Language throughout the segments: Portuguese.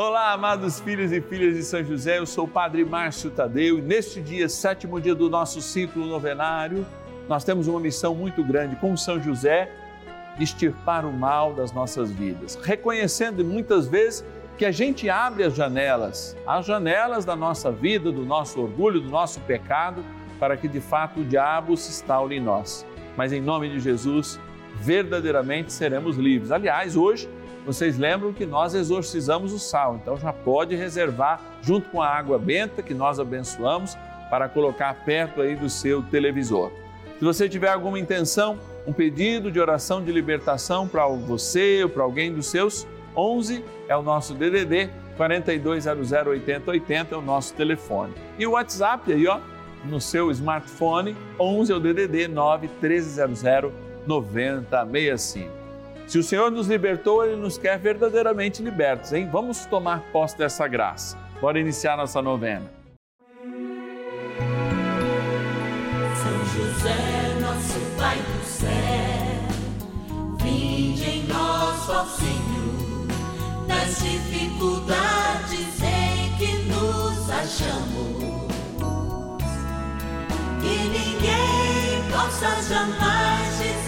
Olá, amados filhos e filhas de São José, eu sou o Padre Márcio Tadeu e neste dia, sétimo dia do nosso ciclo novenário, nós temos uma missão muito grande com São José, extirpar o mal das nossas vidas, reconhecendo muitas vezes que a gente abre as janelas, as janelas da nossa vida, do nosso orgulho, do nosso pecado, para que de fato o diabo se instaure em nós. Mas em nome de Jesus, verdadeiramente seremos livres. Aliás, hoje vocês lembram que nós exorcizamos o sal, então já pode reservar junto com a água benta que nós abençoamos para colocar perto aí do seu televisor. Se você tiver alguma intenção, um pedido de oração de libertação para você ou para alguém dos seus, 11 é o nosso DDD 4200 8080 é o nosso telefone. E o WhatsApp aí, ó, no seu smartphone, 11 é o DDD 9 1300 9065. Se o Senhor nos libertou, Ele nos quer verdadeiramente libertos, hein? Vamos tomar posse dessa graça. Bora iniciar nossa novena. São José, nosso Pai do céu, vinde em nós, ó Senhor, nas dificuldades em que nos achamos. Que ninguém possa jamais dizer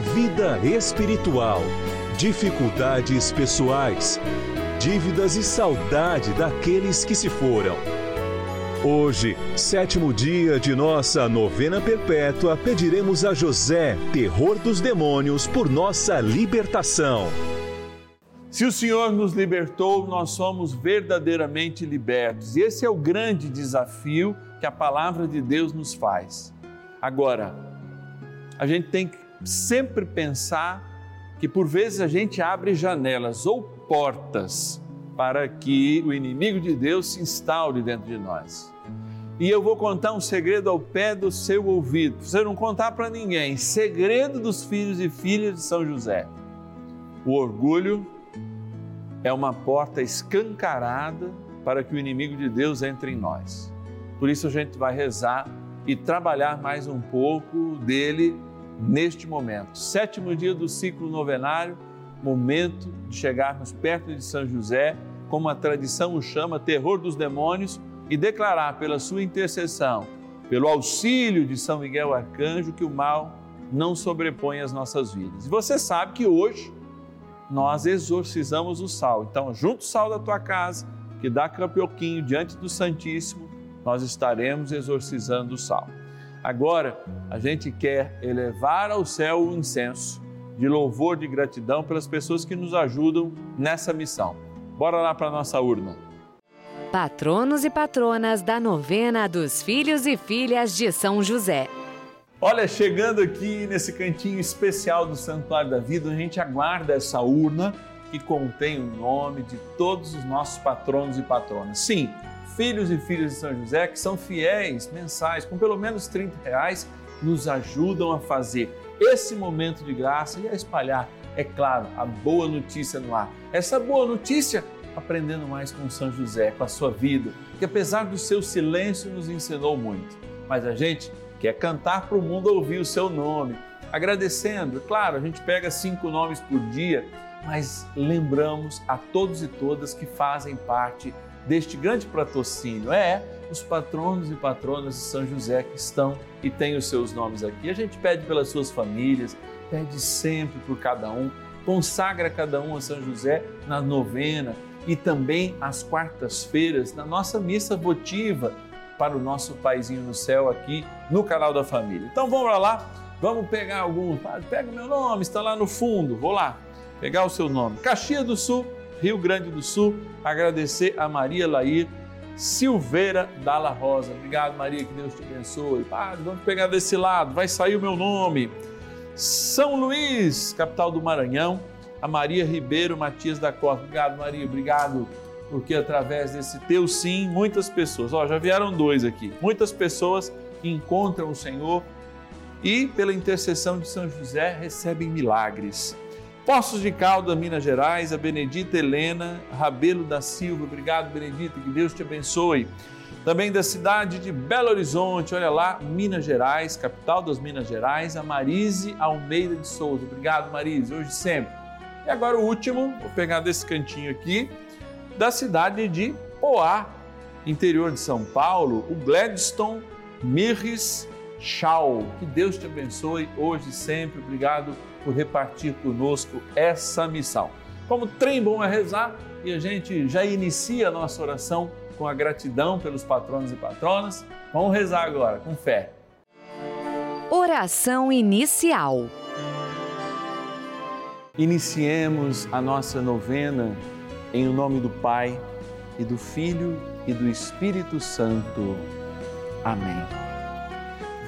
vida espiritual, dificuldades pessoais, dívidas e saudade daqueles que se foram. Hoje, sétimo dia de nossa novena perpétua, pediremos a José, terror dos demônios, por nossa libertação. Se o Senhor nos libertou, nós somos verdadeiramente libertos. E esse é o grande desafio que a palavra de Deus nos faz. Agora, a gente tem que sempre pensar que por vezes a gente abre janelas ou portas para que o inimigo de Deus se instaure dentro de nós. E eu vou contar um segredo ao pé do seu ouvido. Você não contar para ninguém. Segredo dos filhos e filhas de São José. O orgulho é uma porta escancarada para que o inimigo de Deus entre em nós. Por isso a gente vai rezar e trabalhar mais um pouco dele neste momento. Sétimo dia do ciclo novenário, momento de chegarmos perto de São José, como a tradição o chama, terror dos demônios, e declarar pela sua intercessão, pelo auxílio de São Miguel Arcanjo, que o mal não sobrepõe as nossas vidas. E você sabe que hoje nós exorcizamos o sal. Então, junto o sal da tua casa, que dá campioquinho diante do Santíssimo, nós estaremos exorcizando o sal. Agora, a gente quer elevar ao céu o incenso de louvor, de gratidão pelas pessoas que nos ajudam nessa missão. Bora lá para a nossa urna. Patronos e patronas da novena dos filhos e filhas de São José. Olha, chegando aqui nesse cantinho especial do Santuário da Vida, a gente aguarda essa urna que contém o nome de todos os nossos patronos e patronas. Sim, filhos e filhas de São José que são fiéis mensais, com pelo menos 30 reais, nos ajudam a fazer esse momento de graça e a espalhar, é claro, a boa notícia no ar. Essa boa notícia aprendendo mais com São José, com a sua vida, que apesar do seu silêncio nos ensinou muito. Mas a gente quer cantar para o mundo ouvir o seu nome, agradecendo. Claro, a gente pega cinco nomes por dia, mas lembramos a todos e todas que fazem parte deste grande patrocínio. É, os patronos e patronas de São José que estão e têm os seus nomes aqui. A gente pede pelas suas famílias, pede sempre por cada um, consagra cada um a São José na novena e também às quartas-feiras na nossa missa votiva para o nosso paizinho no céu aqui no canal da família. Então vamos lá, vamos pegar algum, pega o meu nome, está lá no fundo, vou lá pegar o seu nome. Caxias do Sul, Rio Grande do Sul, agradecer a Maria Lair Silveira Dalla Rosa. Obrigado, Maria, que Deus te abençoe. Padre, vamos pegar desse lado, vai sair o meu nome. São Luís, capital do Maranhão, a Maria Ribeiro Matias da Costa. Obrigado, Maria, obrigado, porque através desse teu sim, muitas pessoas, ó, já vieram dois aqui, muitas pessoas encontram o Senhor e, pela intercessão de São José, recebem milagres. Poços de Caldas, Minas Gerais, a Benedita Helena Rabelo da Silva. Obrigado, Benedita, que Deus te abençoe. Também da cidade de Belo Horizonte, olha lá, Minas Gerais, capital das Minas Gerais, a Marise Almeida de Souza. Obrigado, Marise, hoje sempre. E agora o último, vou pegar desse cantinho aqui, da cidade de Poá, interior de São Paulo, o Gladstone Mirres Chau. Que Deus te abençoe hoje e sempre. Obrigado por repartir conosco essa missão. Como trem bom é rezar e a gente já inicia a nossa oração com a gratidão pelos patronos e patronas. Vamos rezar agora com fé. Oração inicial. Iniciemos a nossa novena em o nome do Pai e do Filho e do Espírito Santo. Amém.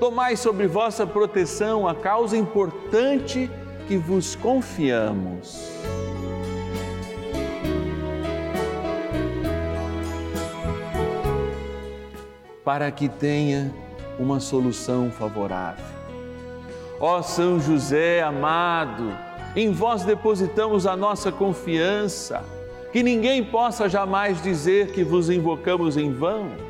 Tomai sobre vossa proteção a causa importante que vos confiamos. Para que tenha uma solução favorável. Ó São José amado, em vós depositamos a nossa confiança, que ninguém possa jamais dizer que vos invocamos em vão,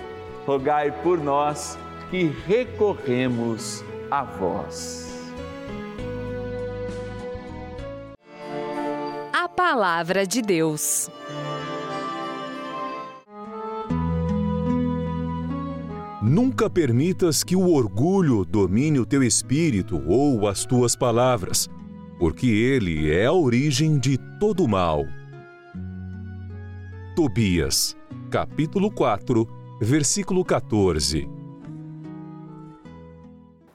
rogai por nós que recorremos a vós. A Palavra de Deus. Nunca permitas que o orgulho domine o teu espírito ou as tuas palavras, porque ele é a origem de todo mal. Tobias, capítulo 4, versículo 14.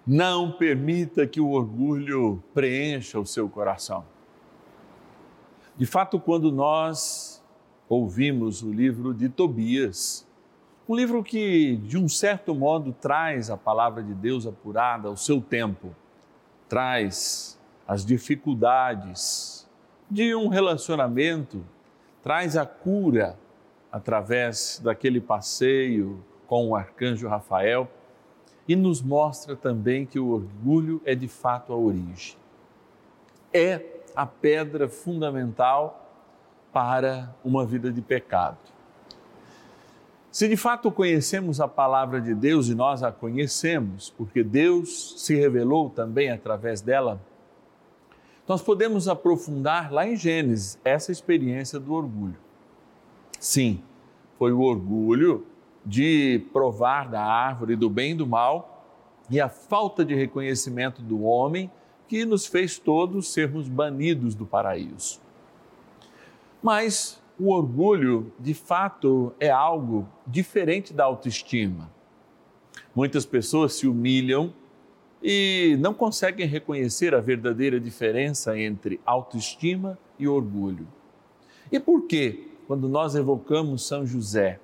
Não permita que o orgulho preencha o seu coração. De fato, quando nós ouvimos o livro de Tobias, um livro que, de um certo modo, traz a palavra de Deus apurada ao seu tempo, traz as dificuldades de um relacionamento, traz a cura através daquele passeio com o arcanjo Rafael e nos mostra também que o orgulho é de fato a origem. É a pedra fundamental para uma vida de pecado. Se de fato conhecemos a palavra de Deus e nós a conhecemos, porque Deus se revelou também através dela, nós podemos aprofundar lá em Gênesis essa experiência do orgulho. Sim, foi o orgulho de provar da árvore do bem e do mal e a falta de reconhecimento do homem que nos fez todos sermos banidos do paraíso. Mas o orgulho, de fato, é algo diferente da autoestima. Muitas pessoas se humilham e não conseguem reconhecer a verdadeira diferença entre autoestima e orgulho. E por que, quando nós evocamos São José,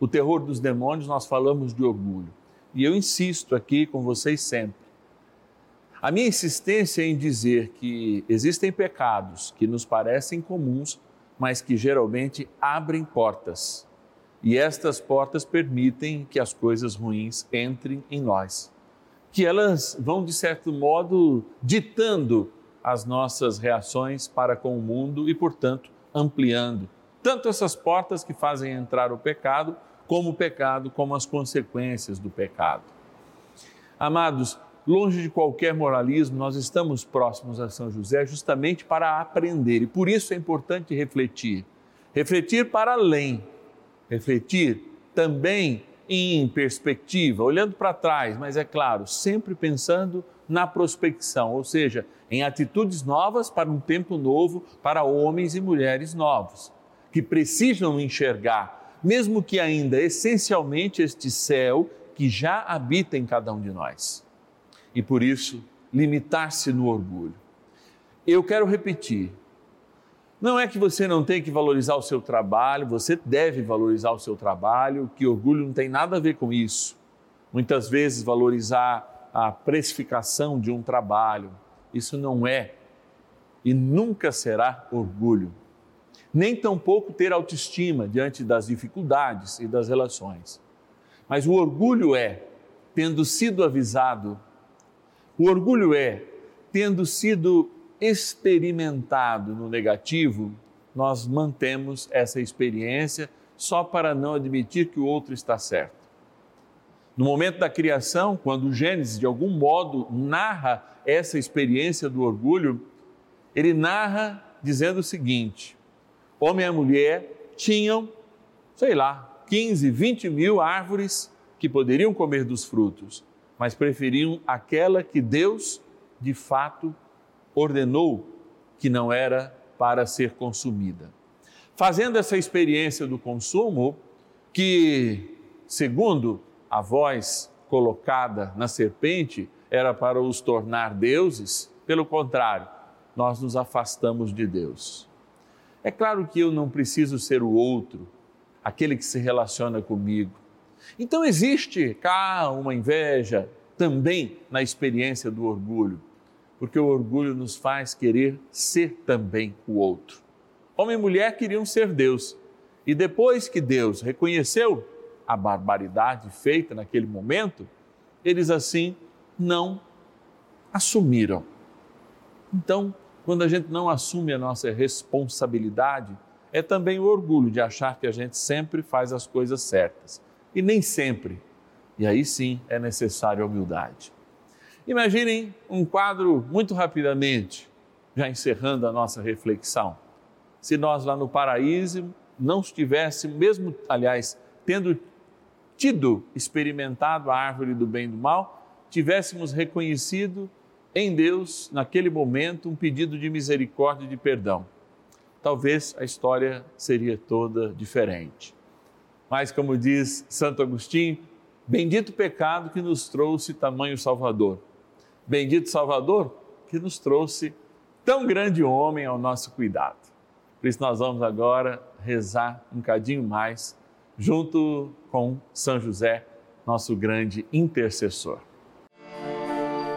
o terror dos demônios, nós falamos de orgulho? E eu insisto aqui com vocês sempre. A minha insistência em dizer que existem pecados que nos parecem comuns, mas que geralmente abrem portas. E estas portas permitem que as coisas ruins entrem em nós. Que elas vão, de certo modo, ditando as nossas reações para com o mundo e, portanto, ampliando tanto essas portas que fazem entrar o pecado, como o pecado, como as consequências do pecado. Amados, longe de qualquer moralismo, nós estamos próximos a São José justamente para aprender e por isso é importante refletir. Refletir para além, refletir também em perspectiva, olhando para trás, mas é claro, sempre pensando na prospecção, ou seja, em atitudes novas para um tempo novo, para homens e mulheres novos, que precisam enxergar, mesmo que ainda essencialmente este céu que já habita em cada um de nós e por isso limitar-se no orgulho. Eu quero repetir. Não é que você não tem que valorizar o seu trabalho, você deve valorizar o seu trabalho, que orgulho não tem nada a ver com isso. Muitas vezes valorizar a precificação de um trabalho, isso não é e nunca será orgulho. Nem tampouco ter autoestima diante das dificuldades e das relações. Mas o orgulho é, tendo sido avisado o orgulho é, tendo sido experimentado no negativo, nós mantemos essa experiência só para não admitir que o outro está certo. No momento da criação, quando o Gênesis, de algum modo, narra essa experiência do orgulho, ele narra dizendo o seguinte: homem e mulher tinham, sei lá, 15, 20 mil árvores que poderiam comer dos frutos mas preferiam aquela que Deus, de fato, ordenou que não era para ser consumida. Fazendo essa experiência do consumo, que, segundo a voz colocada na serpente, era para os tornar deuses, pelo contrário, nós nos afastamos de Deus. É claro que eu não preciso ser o outro, aquele que se relaciona comigo então existe cá uma inveja também na experiência do orgulho, porque o orgulho nos faz querer ser também o outro. Homem e mulher queriam ser Deus, e depois que Deus reconheceu a barbaridade feita naquele momento, eles assim não assumiram. Então, quando a gente não assume a nossa responsabilidade, é também o orgulho de achar que a gente sempre faz as coisas certas e nem sempre. E aí sim é necessária a humildade. Imaginem um quadro muito rapidamente, já encerrando a nossa reflexão. Se nós lá no paraíso não estivéssemos, mesmo, aliás, tendo tido experimentado a árvore do bem e do mal, tivéssemos reconhecido em Deus, naquele momento, um pedido de misericórdia e de perdão. Talvez a história seria toda diferente. Mas, como diz Santo Agostinho, bendito pecado que nos trouxe tamanho Salvador. Bendito Salvador que nos trouxe tão grande homem ao nosso cuidado. Por isso, nós vamos agora rezar um cadinho mais, junto com São José, nosso grande intercessor.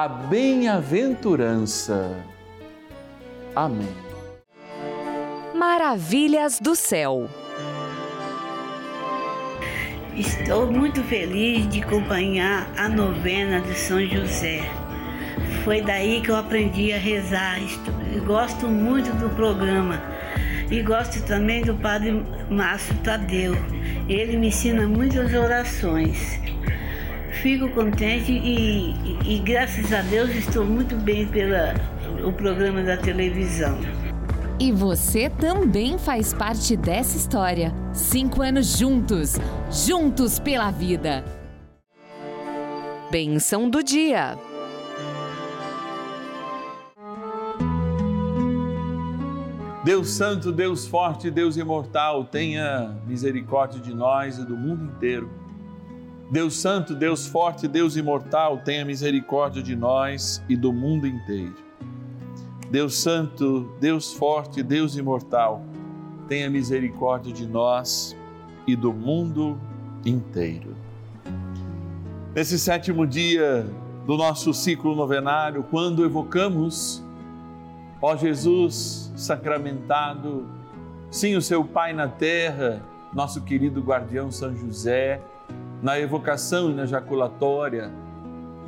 a bem-aventurança. Amém. Maravilhas do céu. Estou muito feliz de acompanhar a novena de São José. Foi daí que eu aprendi a rezar. Gosto muito do programa e gosto também do Padre Márcio Tadeu. Ele me ensina muitas orações. Fico contente e, e, e graças a Deus estou muito bem pelo programa da televisão. E você também faz parte dessa história. Cinco anos juntos, juntos pela vida. Benção do dia. Deus Santo, Deus Forte, Deus Imortal, tenha misericórdia de nós e do mundo inteiro. Deus Santo, Deus Forte, Deus Imortal, tenha misericórdia de nós e do mundo inteiro. Deus Santo, Deus Forte, Deus Imortal, tenha misericórdia de nós e do mundo inteiro. Nesse sétimo dia do nosso ciclo novenário, quando evocamos, ó Jesus sacramentado, sim, o seu Pai na terra, nosso querido guardião São José, na evocação e na jaculatória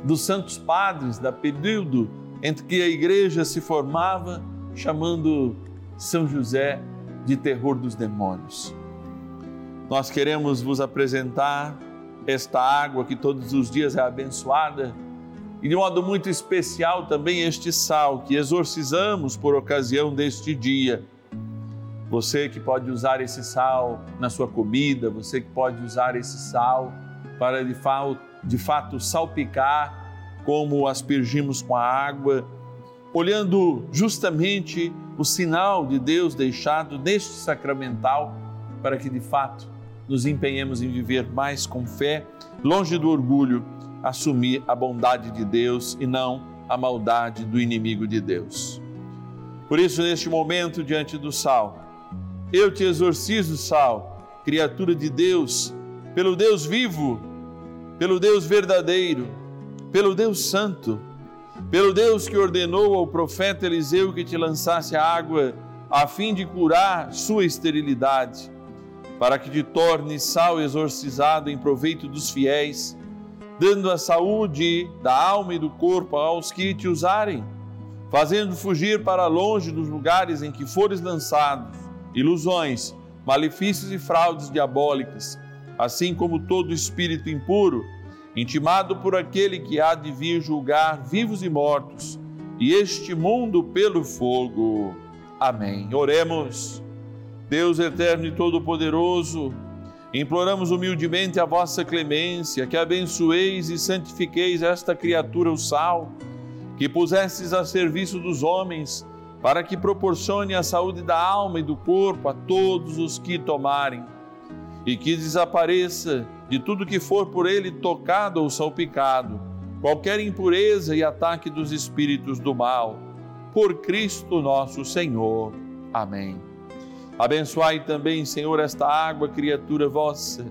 dos santos padres da período entre que a igreja se formava, chamando São José de terror dos demônios. Nós queremos vos apresentar esta água que todos os dias é abençoada e de modo muito especial também este sal que exorcizamos por ocasião deste dia. Você que pode usar esse sal na sua comida, você que pode usar esse sal para de fato, de fato salpicar como aspergimos com a água, olhando justamente o sinal de Deus deixado neste sacramental, para que de fato nos empenhemos em viver mais com fé, longe do orgulho, assumir a bondade de Deus e não a maldade do inimigo de Deus. Por isso, neste momento, diante do sal, eu te exorcizo, sal, criatura de Deus, pelo Deus vivo, pelo Deus verdadeiro pelo Deus Santo, pelo Deus que ordenou ao profeta Eliseu que te lançasse a água a fim de curar sua esterilidade, para que te torne sal exorcizado em proveito dos fiéis, dando a saúde da alma e do corpo aos que te usarem, fazendo fugir para longe dos lugares em que fores lançados ilusões, malefícios e fraudes diabólicas, assim como todo espírito impuro intimado por aquele que há de vir julgar vivos e mortos, e este mundo pelo fogo. Amém. Oremos. Deus eterno e todo-poderoso, imploramos humildemente a vossa clemência, que abençoeis e santifiqueis esta criatura, o sal, que pusestes a serviço dos homens, para que proporcione a saúde da alma e do corpo a todos os que tomarem, e que desapareça de tudo que for por ele tocado ou salpicado, qualquer impureza e ataque dos espíritos do mal, por Cristo nosso Senhor. Amém. Abençoai também, Senhor, esta água, criatura vossa,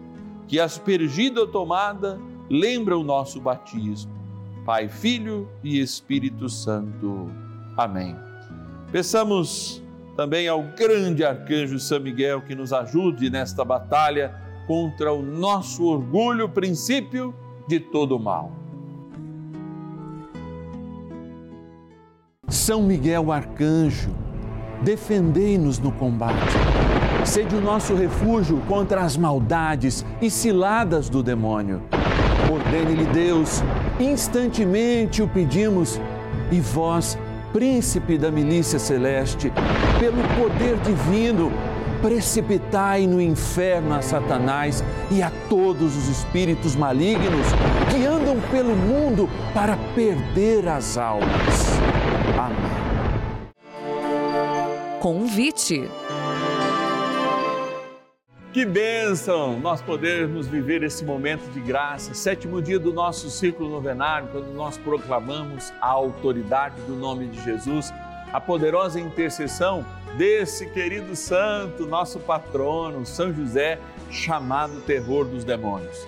que aspergida ou tomada lembra o nosso batismo Pai, Filho e Espírito Santo. Amém. Peçamos também ao grande arcanjo São Miguel que nos ajude nesta batalha contra o nosso orgulho, princípio de todo mal. São Miguel arcanjo, defendei-nos no combate. Sede o nosso refúgio contra as maldades e ciladas do demônio. Ordene-lhe Deus, instantemente o pedimos, e vós, príncipe da milícia celeste, pelo poder divino, precipitai no inferno a Satanás e a todos os espíritos malignos que andam pelo mundo para perder as almas. Amém. Convite. Que bênção nós podermos viver esse momento de graça, sétimo dia do nosso ciclo novenário, quando nós proclamamos a autoridade do nome de Jesus, a poderosa intercessão desse querido santo, nosso patrono, São José, chamado terror dos demônios.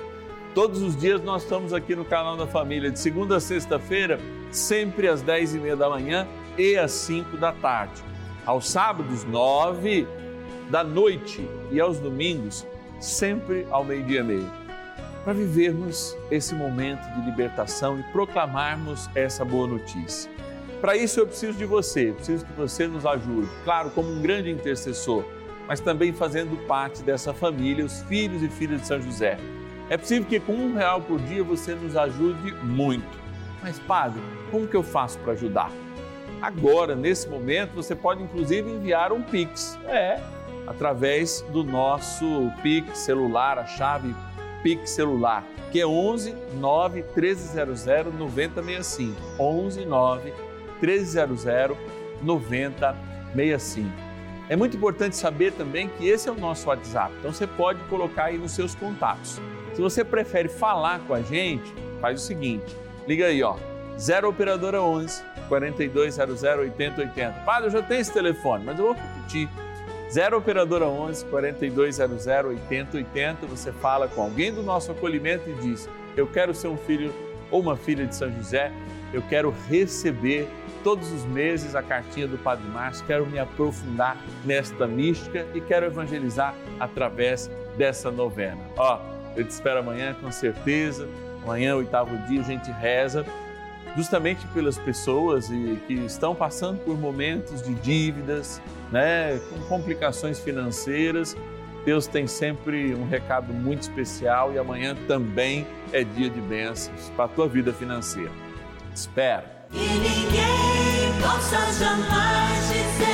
Todos os dias nós estamos aqui no canal da Família, de segunda a sexta-feira, sempre às dez e meia da manhã e às cinco da tarde. Aos sábados, nove da noite e aos domingos, sempre ao meio-dia e meio, para vivermos esse momento de libertação e proclamarmos essa boa notícia. Para isso eu preciso de você, preciso que você nos ajude, claro, como um grande intercessor, mas também fazendo parte dessa família, os filhos e filhas de São José. É possível que com um real por dia você nos ajude muito. Mas, Padre, como que eu faço para ajudar? Agora, nesse momento, você pode inclusive enviar um Pix. É, através do nosso Pix celular, a chave Pix celular, que é 11 9 1300 9065. 11 9 1300 9065. É muito importante saber também que esse é o nosso WhatsApp, então você pode colocar aí nos seus contatos. Se você prefere falar com a gente, faz o seguinte: liga aí, ó, 0 Operadora 11 4200 8080. Padre, eu já tenho esse telefone, mas eu vou repetir. 0 Operadora 11 4200 8080. Você fala com alguém do nosso acolhimento e diz: Eu quero ser um filho ou uma filha de São José, eu quero receber todos os meses a cartinha do Padre Márcio, quero me aprofundar nesta mística e quero evangelizar através dessa novena. Ó, eu te espero amanhã com certeza. Amanhã, oitavo dia, a gente reza justamente pelas pessoas que estão passando por momentos de dívidas, né, com complicações financeiras. Deus tem sempre um recado muito especial e amanhã também é dia de bênçãos para a tua vida financeira. Espera. E ninguém possa jamais dizer